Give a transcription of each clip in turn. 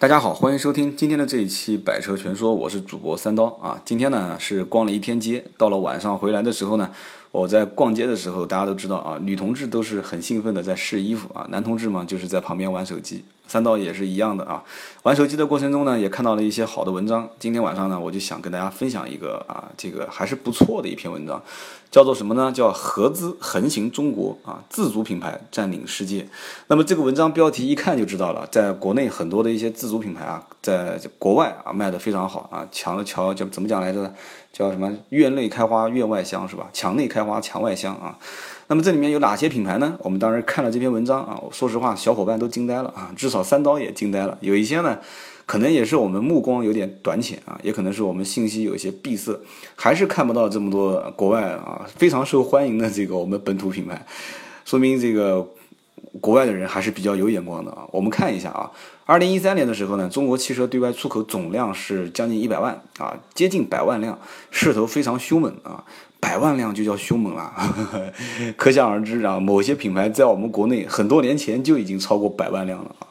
大家好，欢迎收听今天的这一期《百车全说》，我是主播三刀啊。今天呢是逛了一天街，到了晚上回来的时候呢，我在逛街的时候，大家都知道啊，女同志都是很兴奋的在试衣服啊，男同志嘛就是在旁边玩手机。三刀也是一样的啊，玩手机的过程中呢，也看到了一些好的文章。今天晚上呢，我就想跟大家分享一个啊，这个还是不错的一篇文章，叫做什么呢？叫合资横行中国啊，自主品牌占领世界。那么这个文章标题一看就知道了，在国内很多的一些自主品牌啊，在国外啊卖的非常好啊，墙的桥叫怎么讲来着？叫什么？院内开花院外香是吧？墙内开花墙外香啊。那么这里面有哪些品牌呢？我们当时看了这篇文章啊，说实话，小伙伴都惊呆了啊，至少三刀也惊呆了。有一些呢，可能也是我们目光有点短浅啊，也可能是我们信息有一些闭塞，还是看不到这么多国外啊非常受欢迎的这个我们本土品牌，说明这个国外的人还是比较有眼光的啊。我们看一下啊，二零一三年的时候呢，中国汽车对外出口总量是将近一百万啊，接近百万辆，势头非常凶猛啊。百万辆就叫凶猛了，可想而知啊。某些品牌在我们国内很多年前就已经超过百万辆了啊。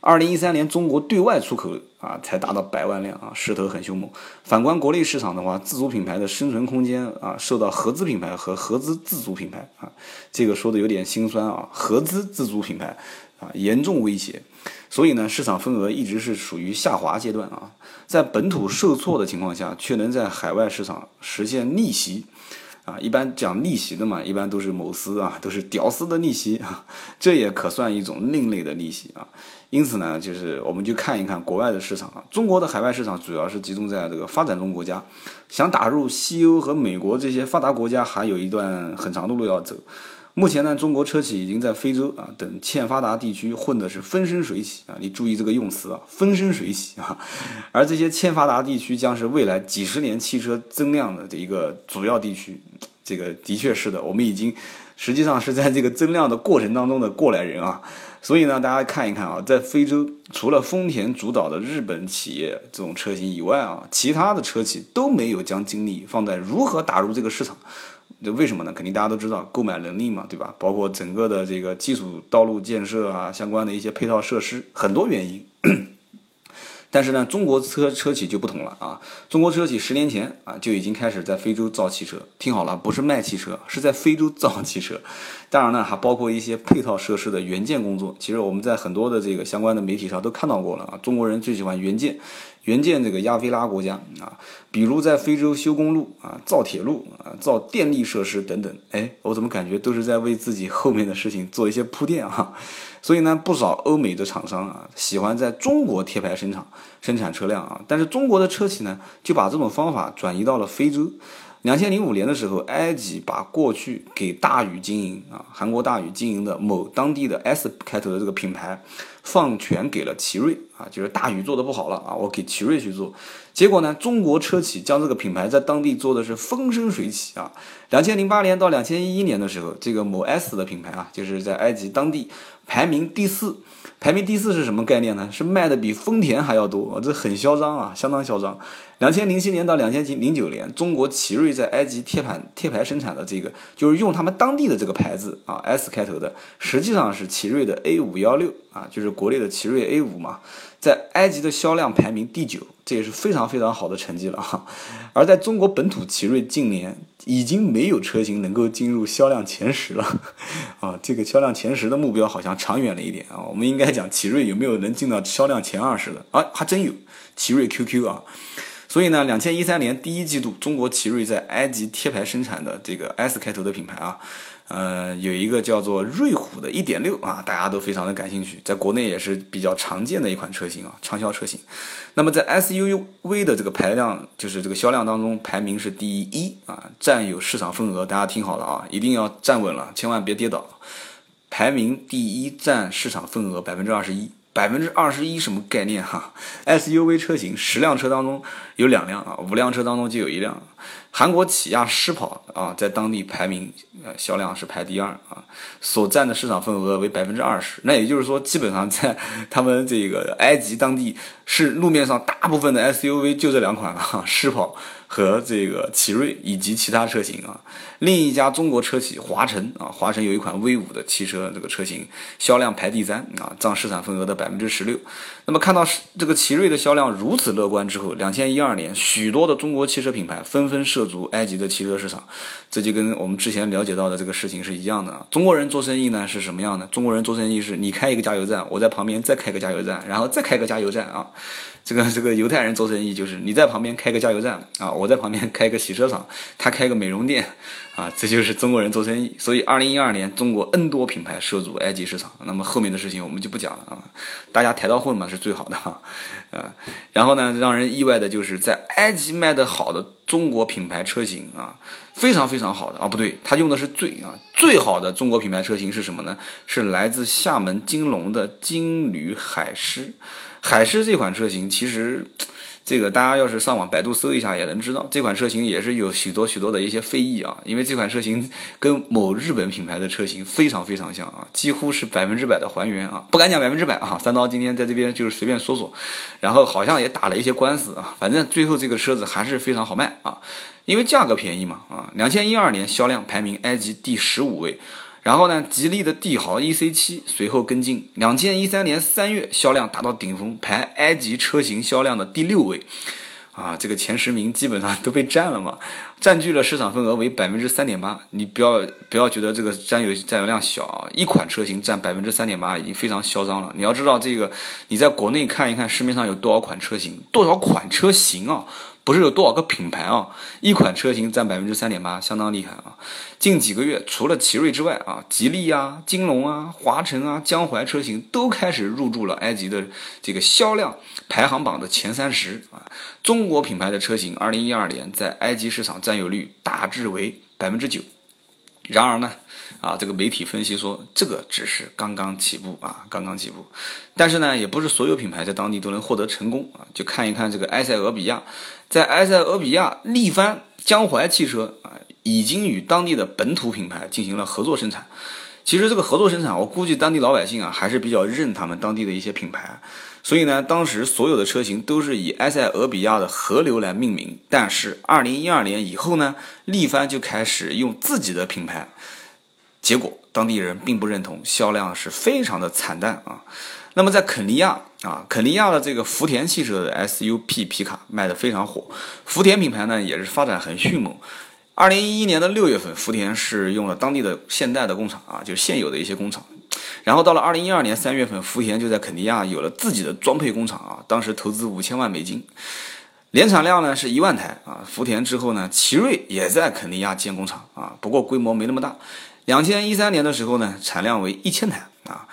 二零一三年中国对外出口啊才达到百万辆啊，势头很凶猛。反观国内市场的话，自主品牌的生存空间啊，受到合资品牌和合资自主品牌啊，这个说的有点心酸啊。合资自主品牌啊严重威胁，所以呢，市场份额一直是属于下滑阶段啊。在本土受挫的情况下，却能在海外市场实现逆袭。啊，一般讲逆袭的嘛，一般都是某司啊，都是屌丝的逆袭啊，这也可算一种另类的逆袭啊。因此呢，就是我们去看一看国外的市场啊，中国的海外市场主要是集中在这个发展中国家，想打入西欧和美国这些发达国家，还有一段很长的路要走。目前呢，中国车企已经在非洲啊等欠发达地区混的是风生水起啊！你注意这个用词啊，风生水起啊！而这些欠发达地区将是未来几十年汽车增量的这一个主要地区，这个的确是的，我们已经实际上是在这个增量的过程当中的过来人啊！所以呢，大家看一看啊，在非洲除了丰田主导的日本企业这种车型以外啊，其他的车企都没有将精力放在如何打入这个市场。那为什么呢？肯定大家都知道，购买能力嘛，对吧？包括整个的这个基础道路建设啊，相关的一些配套设施，很多原因。但是呢，中国车车企就不同了啊！中国车企十年前啊就已经开始在非洲造汽车，听好了，不是卖汽车，是在非洲造汽车。当然呢，还包括一些配套设施的原件工作。其实我们在很多的这个相关的媒体上都看到过了啊，中国人最喜欢原件。援建这个亚非拉国家啊，比如在非洲修公路啊、造铁路啊、造电力设施等等，哎，我怎么感觉都是在为自己后面的事情做一些铺垫啊？所以呢，不少欧美的厂商啊，喜欢在中国贴牌生产生产车辆啊，但是中国的车企呢，就把这种方法转移到了非洲。两千零五年的时候，埃及把过去给大宇经营啊，韩国大宇经营的某当地的 S 开头的这个品牌，放权给了奇瑞啊，就是大宇做的不好了啊，我给奇瑞去做。结果呢，中国车企将这个品牌在当地做的是风生水起啊。两千零八年到两千一一年的时候，这个某 S 的品牌啊，就是在埃及当地排名第四。排名第四是什么概念呢？是卖的比丰田还要多，这很嚣张啊，相当嚣张。两千零七年到两千零九年，中国奇瑞在埃及贴盘贴牌生产的这个，就是用他们当地的这个牌子啊，S 开头的，实际上是奇瑞的 A 五幺六啊，就是国内的奇瑞 A 五嘛，在埃及的销量排名第九，这也是非常非常好的成绩了哈。而在中国本土，奇瑞近年已经没有车型能够进入销量前十了 啊，这个销量前十的目标好像长远了一点啊，我们应该。讲奇瑞有没有能进到销量前二十的啊？还真有，奇瑞 QQ 啊。所以呢，两千一三年第一季度，中国奇瑞在埃及贴牌生产的这个 S 开头的品牌啊，呃，有一个叫做瑞虎的1.6啊，大家都非常的感兴趣，在国内也是比较常见的一款车型啊，畅销车型。那么在 SUV 的这个排量，就是这个销量当中排名是第一啊，占有市场份额，大家听好了啊，一定要站稳了，千万别跌倒。排名第一，占市场份额百分之二十一，百分之二十一什么概念哈？SUV 车型十辆车当中有两辆啊，五辆车当中就有一辆。韩国起亚狮跑啊，在当地排名呃销量是排第二啊，所占的市场份额为百分之二十。那也就是说，基本上在他们这个埃及当地是路面上大部分的 SUV 就这两款了啊，狮跑。和这个奇瑞以及其他车型啊，另一家中国车企华晨啊，华晨有一款 V 五的汽车，这个车型销量排第三啊，占市场份额的百分之十六。那么看到这个奇瑞的销量如此乐观之后，两千一二年，许多的中国汽车品牌纷纷涉足埃及的汽车市场，这就跟我们之前了解到的这个事情是一样的。中国人做生意呢是什么样的？中国人做生意是你开一个加油站，我在旁边再开个加油站，然后再开个加油站啊。这个这个犹太人做生意就是你在旁边开个加油站啊，我在旁边开个洗车厂，他开个美容店，啊，这就是中国人做生意。所以，二零一二年中国 N 多品牌涉足埃及市场。那么后面的事情我们就不讲了啊，大家抬到混嘛是最好的哈，啊，然后呢，让人意外的就是在埃及卖的好的中国品牌车型啊，非常非常好的啊，不对，他用的是最啊最好的中国品牌车型是什么呢？是来自厦门金龙的金旅海狮。海狮这款车型，其实这个大家要是上网百度搜一下，也能知道这款车型也是有许多许多的一些非议啊。因为这款车型跟某日本品牌的车型非常非常像啊，几乎是百分之百的还原啊，不敢讲百分之百啊。三刀今天在这边就是随便说说，然后好像也打了一些官司啊，反正最后这个车子还是非常好卖啊，因为价格便宜嘛啊。两千一二年销量排名埃及第十五位。然后呢，吉利的帝豪 EC7 随后跟进，两千一三年三月销量达到顶峰，排埃及车型销量的第六位，啊，这个前十名基本上都被占了嘛，占据了市场份额为百分之三点八。你不要不要觉得这个占有占有量小啊，一款车型占百分之三点八已经非常嚣张了。你要知道这个，你在国内看一看市面上有多少款车型，多少款车型啊。不是有多少个品牌啊？一款车型占百分之三点八，相当厉害啊！近几个月，除了奇瑞之外啊，吉利啊、金龙啊、华晨啊、江淮车型都开始入驻了埃及的这个销量排行榜的前三十啊。中国品牌的车型，二零一二年在埃及市场占有率大致为百分之九。然而呢？啊，这个媒体分析说，这个只是刚刚起步啊，刚刚起步。但是呢，也不是所有品牌在当地都能获得成功啊。就看一看这个埃塞俄比亚，在埃塞俄比亚，力帆、江淮汽车啊，已经与当地的本土品牌进行了合作生产。其实这个合作生产，我估计当地老百姓啊，还是比较认他们当地的一些品牌。所以呢，当时所有的车型都是以埃塞俄比亚的河流来命名。但是二零一二年以后呢，力帆就开始用自己的品牌。结果当地人并不认同，销量是非常的惨淡啊。那么在肯尼亚啊，肯尼亚的这个福田汽车的 SUP 皮卡卖的非常火，福田品牌呢也是发展很迅猛。二零一一年的六月份，福田是用了当地的现代的工厂啊，就是现有的一些工厂。然后到了二零一二年三月份，福田就在肯尼亚有了自己的装配工厂啊，当时投资五千万美金，年产量呢是一万台啊。福田之后呢，奇瑞也在肯尼亚建工厂啊，不过规模没那么大。两千一三年的时候呢，产量为一千台啊。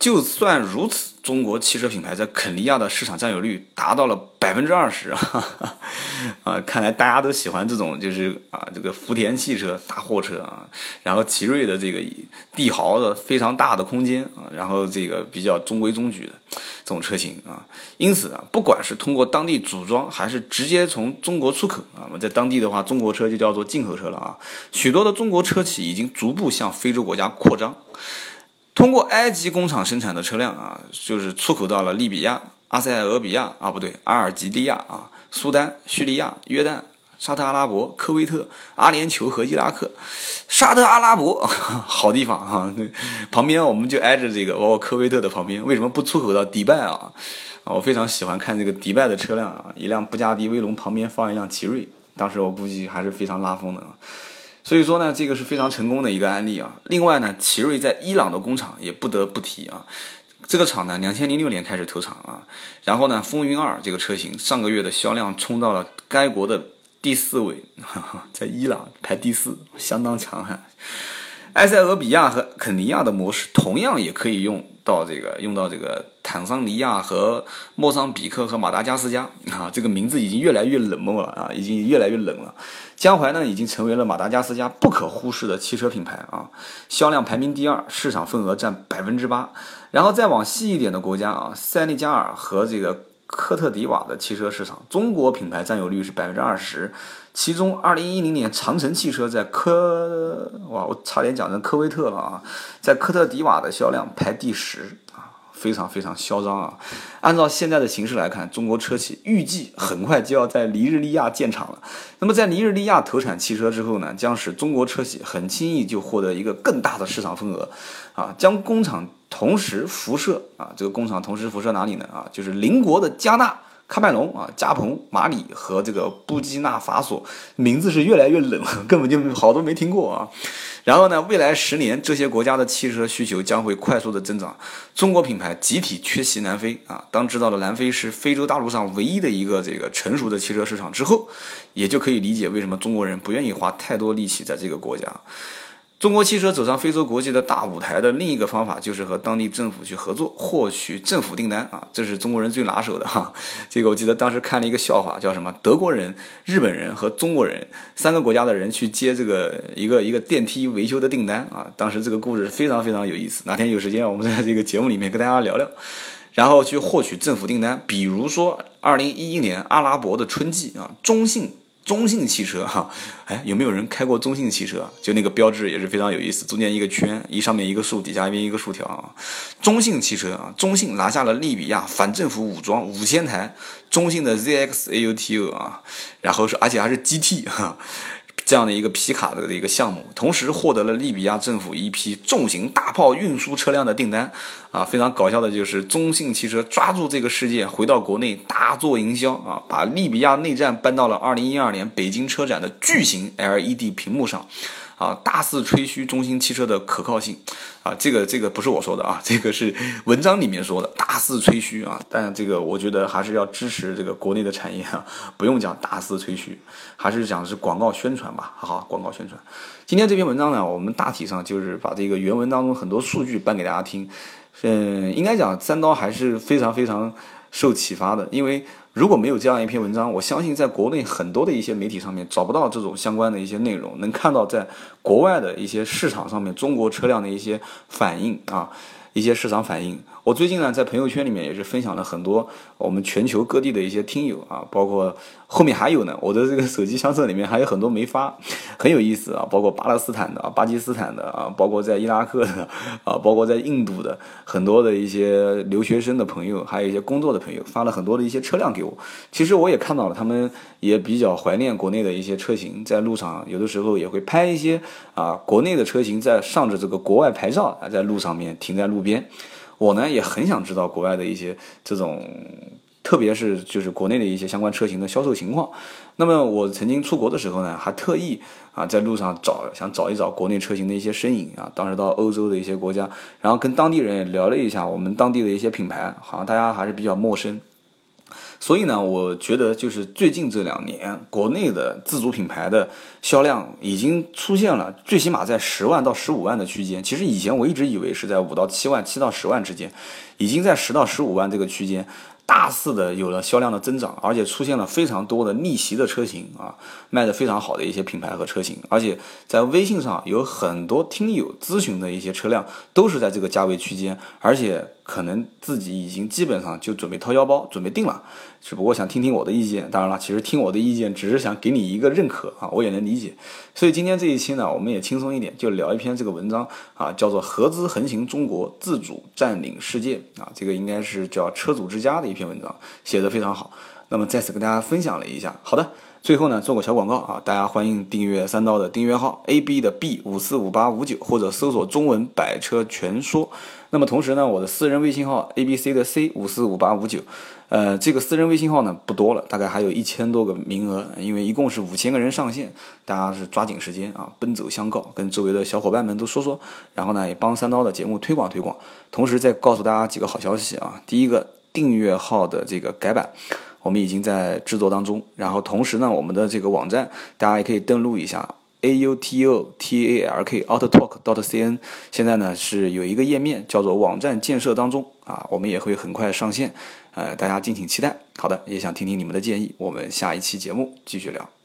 就算如此，中国汽车品牌在肯尼亚的市场占有率达到了百分之二十 啊！看来大家都喜欢这种，就是啊，这个福田汽车大货车啊，然后奇瑞的这个帝豪的非常大的空间啊，然后这个比较中规中矩的这种车型啊，因此啊，不管是通过当地组装，还是直接从中国出口啊，我们在当地的话，中国车就叫做进口车了啊。许多的中国车企已经逐步向非洲国家扩张。通过埃及工厂生产的车辆啊，就是出口到了利比亚、阿塞俄比亚啊，不对，阿尔及利亚啊、苏丹、叙利亚、约旦、沙特阿拉伯、科威特、阿联酋和伊拉克。沙特阿拉伯 好地方啊，旁边我们就挨着这个，包括科威特的旁边，为什么不出口到迪拜啊？啊，我非常喜欢看这个迪拜的车辆啊，一辆布加迪威龙旁边放一辆奇瑞，当时我估计还是非常拉风的啊。所以说呢，这个是非常成功的一个案例啊。另外呢，奇瑞在伊朗的工厂也不得不提啊。这个厂呢，两千零六年开始投产啊。然后呢，风云二这个车型上个月的销量冲到了该国的第四位，在伊朗排第四，相当强悍。埃塞俄比亚和肯尼亚的模式同样也可以用到这个，用到这个坦桑尼亚和莫桑比克和马达加斯加啊。这个名字已经越来越冷漠了啊，已经越来越冷了。江淮呢，已经成为了马达加斯加不可忽视的汽车品牌啊，销量排名第二，市场份额占百分之八。然后再往西一点的国家啊，塞内加尔和这个科特迪瓦的汽车市场，中国品牌占有率是百分之二十，其中二零一零年长城汽车在科哇，我差点讲成科威特了啊，在科特迪瓦的销量排第十啊。非常非常嚣张啊！按照现在的形势来看，中国车企预计很快就要在尼日利亚建厂了。那么在尼日利亚投产汽车之后呢，将使中国车企很轻易就获得一个更大的市场份额，啊，将工厂同时辐射啊，这个工厂同时辐射哪里呢？啊，就是邻国的加纳。喀麦隆啊，加蓬、马里和这个布基纳法索，名字是越来越冷，根本就好多没听过啊。然后呢，未来十年这些国家的汽车需求将会快速的增长，中国品牌集体缺席南非啊。当知道了南非是非洲大陆上唯一的一个这个成熟的汽车市场之后，也就可以理解为什么中国人不愿意花太多力气在这个国家。中国汽车走上非洲国际的大舞台的另一个方法，就是和当地政府去合作，获取政府订单啊，这是中国人最拿手的哈。这个我记得当时看了一个笑话，叫什么？德国人、日本人和中国人三个国家的人去接这个一个一个电梯维修的订单啊。当时这个故事非常非常有意思，哪天有时间我们在这个节目里面跟大家聊聊，然后去获取政府订单，比如说二零一一年阿拉伯的春季啊，中信。中信汽车哈，哎，有没有人开过中信汽车？就那个标志也是非常有意思，中间一个圈，一上面一个竖，底下一边一个竖条啊。中信汽车啊，中信拿下了利比亚反政府武装五千台中信的 ZX AUTO 啊，然后是而且还是 GT 哈。这样的一个皮卡的一个项目，同时获得了利比亚政府一批重型大炮运输车辆的订单，啊，非常搞笑的就是中信汽车抓住这个事件，回到国内大做营销。啊，把利比亚内战搬到了二零一二年北京车展的巨型 LED 屏幕上。啊，大肆吹嘘中兴汽车的可靠性，啊，这个这个不是我说的啊，这个是文章里面说的，大肆吹嘘啊，但这个我觉得还是要支持这个国内的产业啊，不用讲大肆吹嘘，还是讲是广告宣传吧，好好广告宣传。今天这篇文章呢，我们大体上就是把这个原文当中很多数据搬给大家听，嗯，应该讲三刀还是非常非常受启发的，因为。如果没有这样一篇文章，我相信在国内很多的一些媒体上面找不到这种相关的一些内容，能看到在国外的一些市场上面中国车辆的一些反应啊，一些市场反应。我最近呢，在朋友圈里面也是分享了很多我们全球各地的一些听友啊，包括后面还有呢，我的这个手机相册里面还有很多没发，很有意思啊，包括巴勒斯坦的、巴基斯坦的啊，包括在伊拉克的 啊，包括在印度的很多的一些留学生的朋友，还有一些工作的朋友发了很多的一些车辆给我。其实我也看到了，他们也比较怀念国内的一些车型，在路上有的时候也会拍一些啊，国内的车型在上着这个国外牌照啊，在路上面停在路边。我呢也很想知道国外的一些这种，特别是就是国内的一些相关车型的销售情况。那么我曾经出国的时候呢，还特意啊在路上找想找一找国内车型的一些身影啊。当时到欧洲的一些国家，然后跟当地人也聊了一下我们当地的一些品牌，好像大家还是比较陌生。所以呢，我觉得就是最近这两年，国内的自主品牌的销量已经出现了，最起码在十万到十五万的区间。其实以前我一直以为是在五到七万、七到十万之间，已经在十到十五万这个区间。大肆的有了销量的增长，而且出现了非常多的逆袭的车型啊，卖的非常好的一些品牌和车型，而且在微信上有很多听友咨询的一些车辆都是在这个价位区间，而且可能自己已经基本上就准备掏腰包准备定了，只不过想听听我的意见。当然了，其实听我的意见只是想给你一个认可啊，我也能理解。所以今天这一期呢，我们也轻松一点，就聊一篇这个文章啊，叫做《合资横行中国，自主占领世界》啊，这个应该是叫车主之家的一篇文章，写的非常好。那么再次跟大家分享了一下。好的，最后呢做个小广告啊，大家欢迎订阅三刀的订阅号 A B 的 B 五四五八五九，或者搜索中文百车全说。那么同时呢，我的私人微信号 A B C 的 C 五四五八五九。呃，这个私人微信号呢不多了，大概还有一千多个名额，因为一共是五千个人上线，大家是抓紧时间啊，奔走相告，跟周围的小伙伴们都说说，然后呢也帮三刀的节目推广推广，同时再告诉大家几个好消息啊。第一个，订阅号的这个改版，我们已经在制作当中，然后同时呢，我们的这个网站大家也可以登录一下。a u t o t a l k autotalk dot c n，现在呢是有一个页面叫做网站建设当中啊，我们也会很快上线，呃，大家敬请期待。好的，也想听听你们的建议，我们下一期节目继续聊。